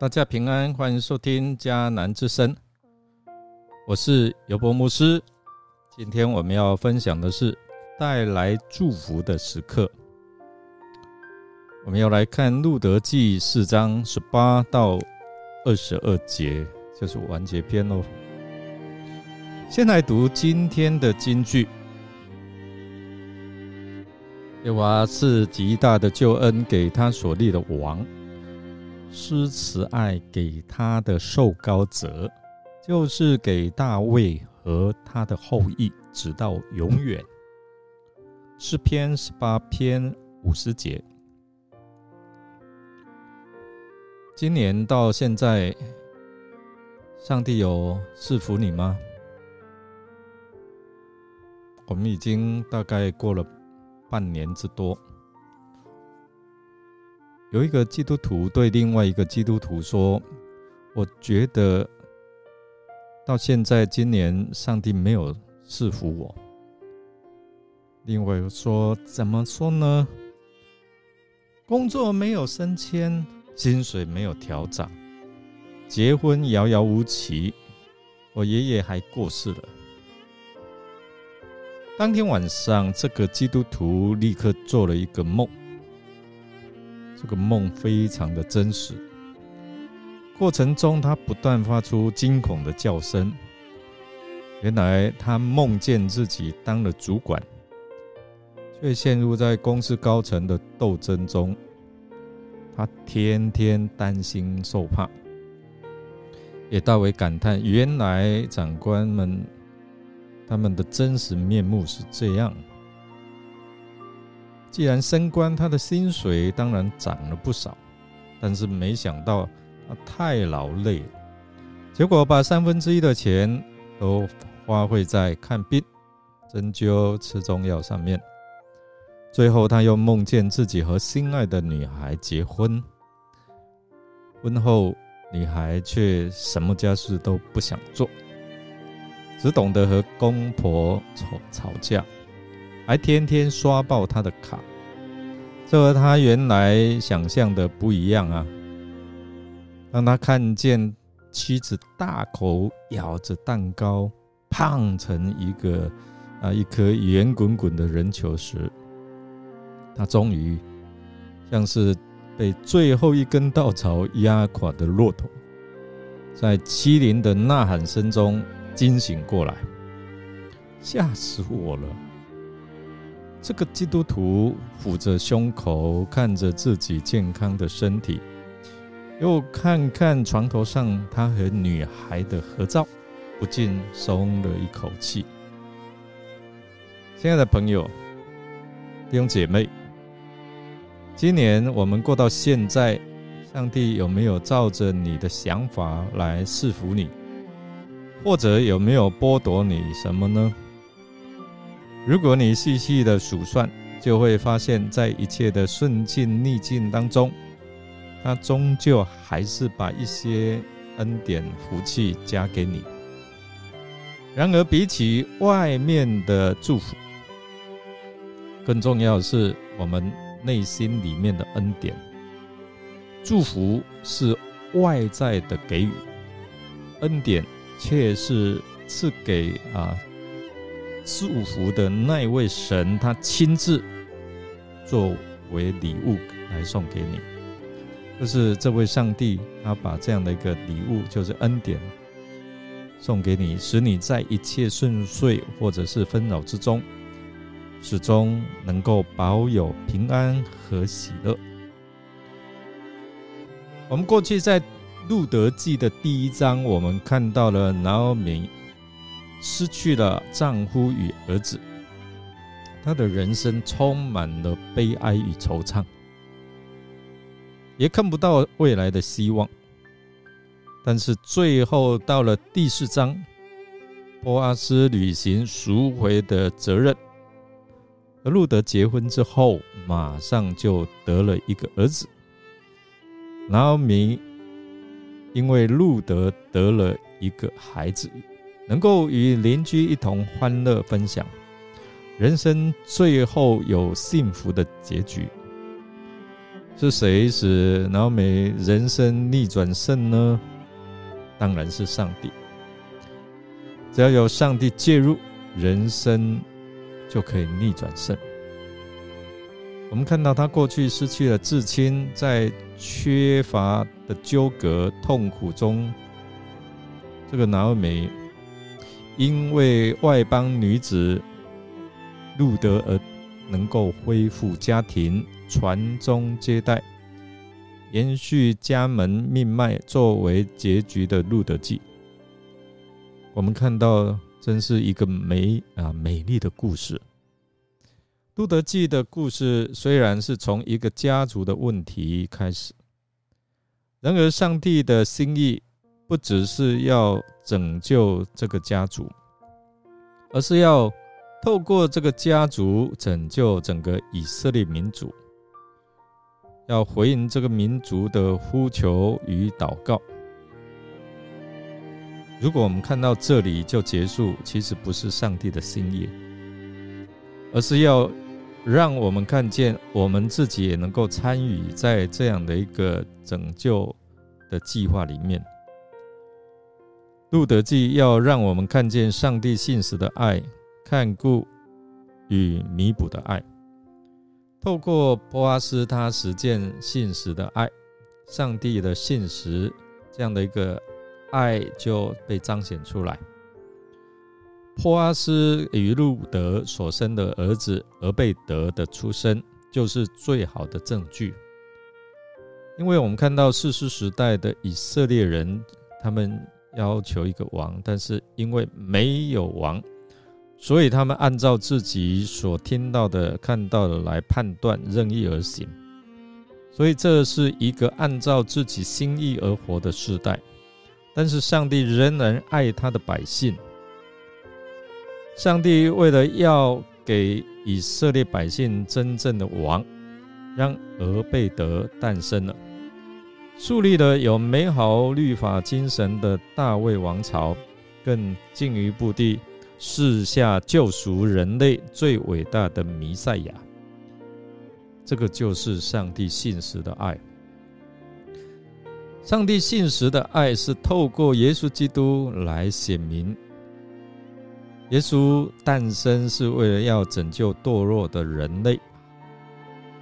大家平安，欢迎收听迦南之声，我是尤伯牧师。今天我们要分享的是带来祝福的时刻。我们要来看路德记四章十八到二十二节，就是完结篇喽。先来读今天的金句：耶和华是极大的救恩给他所立的王。施慈爱给他的受高者，就是给大卫和他的后裔，直到永远。诗篇十八篇五十节。今年到现在，上帝有赐福你吗？我们已经大概过了半年之多。有一个基督徒对另外一个基督徒说：“我觉得到现在今年，上帝没有赐福我。”另外说：“怎么说呢？工作没有升迁，薪水没有调涨，结婚遥遥无期，我爷爷还过世了。”当天晚上，这个基督徒立刻做了一个梦。这个梦非常的真实，过程中他不断发出惊恐的叫声。原来他梦见自己当了主管，却陷入在公司高层的斗争中，他天天担心受怕，也大为感叹：原来长官们他们的真实面目是这样。既然升官，他的薪水当然涨了不少，但是没想到他太劳累了，结果把三分之一的钱都花费在看病、针灸、吃中药上面。最后，他又梦见自己和心爱的女孩结婚，婚后女孩却什么家事都不想做，只懂得和公婆吵吵架。还天天刷爆他的卡，这和他原来想象的不一样啊！当他看见妻子大口咬着蛋糕，胖成一个啊一颗圆滚滚的人球时，他终于像是被最后一根稻草压垮的骆驼，在欺凌的呐喊声中惊醒过来，吓死我了！这个基督徒抚着胸口，看着自己健康的身体，又看看床头上他和女孩的合照，不禁松了一口气。亲爱的朋友、弟兄姐妹，今年我们过到现在，上帝有没有照着你的想法来赐福你，或者有没有剥夺你什么呢？如果你细细的数算，就会发现，在一切的顺境逆境当中，他终究还是把一些恩典福气加给你。然而，比起外面的祝福，更重要的是我们内心里面的恩典。祝福是外在的给予，恩典却是赐给啊。祝福的那位神，他亲自作为礼物来送给你，就是这位上帝，他把这样的一个礼物，就是恩典，送给你，使你在一切顺遂或者是纷扰之中，始终能够保有平安和喜乐。我们过去在路德记的第一章，我们看到了拿俄米。失去了丈夫与儿子，她的人生充满了悲哀与惆怅，也看不到未来的希望。但是最后到了第四章，波阿斯履行赎回的责任，而路德结婚之后，马上就得了一个儿子。然后米因为路德得了一个孩子。能够与邻居一同欢乐分享，人生最后有幸福的结局。是谁使老美人生逆转胜呢？当然是上帝。只要有上帝介入，人生就可以逆转胜。我们看到他过去失去了至亲，在缺乏的纠葛痛苦中，这个老美因为外邦女子路德而能够恢复家庭。传宗接代，延续家门命脉，作为结局的《路德记》，我们看到，真是一个美啊美丽的故事。《路德记》的故事虽然是从一个家族的问题开始，然而上帝的心意不只是要拯救这个家族，而是要透过这个家族拯救整个以色列民族。要回应这个民族的呼求与祷告。如果我们看到这里就结束，其实不是上帝的心意，而是要让我们看见我们自己也能够参与在这样的一个拯救的计划里面。路德记要让我们看见上帝信实的爱、看顾与弥补的爱。透过波阿斯，他实践信实的爱，上帝的信实这样的一个爱就被彰显出来。波阿斯与路德所生的儿子俄贝德的出生，就是最好的证据。因为我们看到世世时代的以色列人，他们要求一个王，但是因为没有王。所以他们按照自己所听到的、看到的来判断，任意而行。所以这是一个按照自己心意而活的时代。但是上帝仍然爱他的百姓。上帝为了要给以色列百姓真正的王，让俄贝德诞生了，树立了有美好律法精神的大卫王朝，更进一步地。世下救赎人类最伟大的弥赛亚，这个就是上帝信实的爱。上帝信实的爱是透过耶稣基督来显明。耶稣诞生是为了要拯救堕落的人类，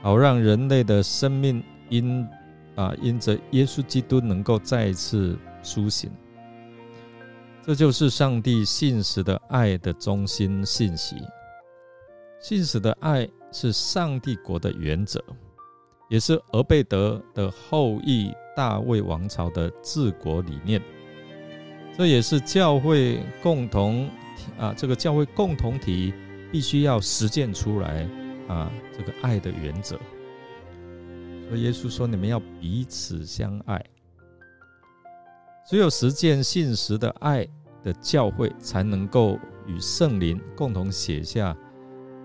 好让人类的生命因啊因着耶稣基督能够再次苏醒。这就是上帝信实的爱的中心信息。信实的爱是上帝国的原则，也是俄贝德的后裔大卫王朝的治国理念。这也是教会共同啊，这个教会共同体必须要实践出来啊，这个爱的原则。所以耶稣说：“你们要彼此相爱。”只有实践信实的爱。的教会才能够与圣灵共同写下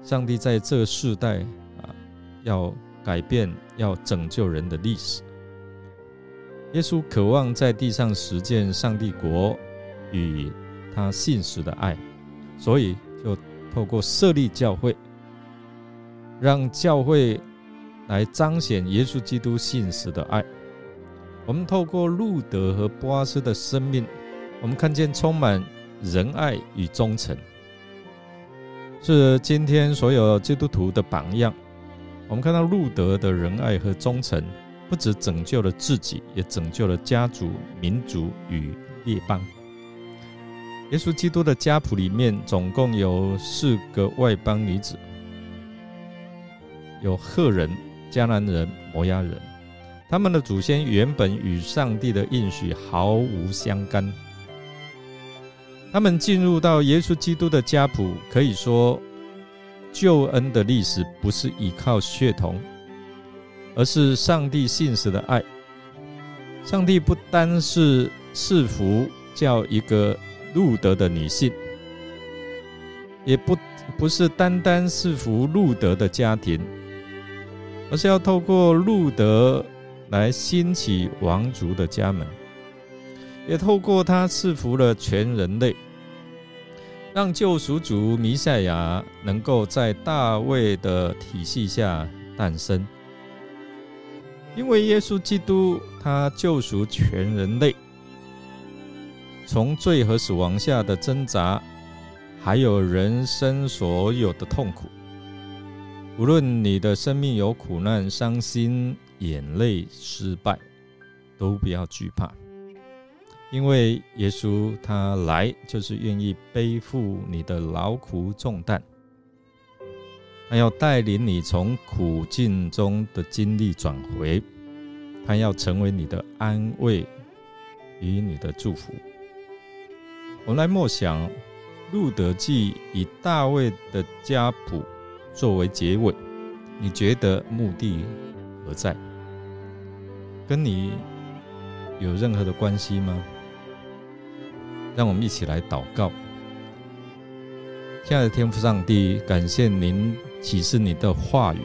上帝在这个世代啊要改变、要拯救人的历史。耶稣渴望在地上实践上帝国与他信实的爱，所以就透过设立教会，让教会来彰显耶稣基督信实的爱。我们透过路德和波阿斯的生命。我们看见充满仁爱与忠诚，是今天所有基督徒的榜样。我们看到路德的仁爱和忠诚，不止拯救了自己，也拯救了家族、民族与列邦。耶稣基督的家谱里面，总共有四个外邦女子，有赫人、迦南人、摩押人，他们的祖先原本与上帝的应许毫无相干。他们进入到耶稣基督的家谱，可以说，救恩的历史不是依靠血统，而是上帝信实的爱。上帝不单是赐福叫一个路德的女性，也不不是单单赐福路德的家庭，而是要透过路德来兴起王族的家门。也透过他赐福了全人类，让救赎主弥赛亚能够在大卫的体系下诞生。因为耶稣基督他救赎全人类，从罪和死亡下的挣扎，还有人生所有的痛苦。无论你的生命有苦难、伤心、眼泪、失败，都不要惧怕，因为耶稣他来就是愿意背负你的劳苦重担，他要带领你从苦境中的经历转回，他要成为你的安慰与你的祝福。我们来默想《路德记》以大卫的家谱。作为结尾，你觉得目的何在？跟你有任何的关系吗？让我们一起来祷告。亲爱的天父上帝，感谢您启示你的话语。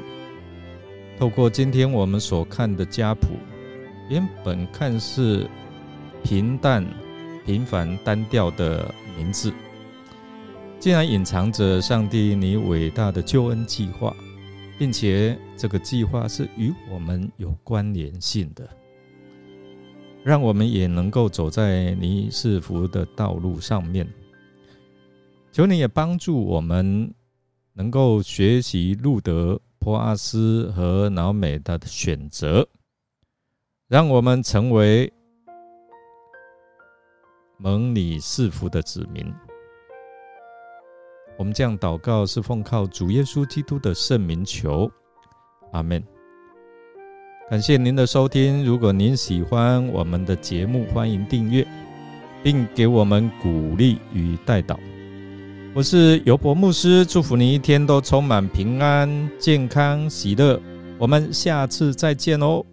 透过今天我们所看的家谱，原本看似平淡、平凡、单调的名字。竟然隐藏着上帝你伟大的救恩计划，并且这个计划是与我们有关联性的，让我们也能够走在你赐福的道路上面。求你也帮助我们能够学习路德、波阿斯和老美的选择，让我们成为蒙你赐福的子民。我们这样祷告，是奉靠主耶稣基督的圣名求，阿门。感谢您的收听。如果您喜欢我们的节目，欢迎订阅，并给我们鼓励与带导。我是尤伯牧师，祝福你一天都充满平安、健康、喜乐。我们下次再见哦。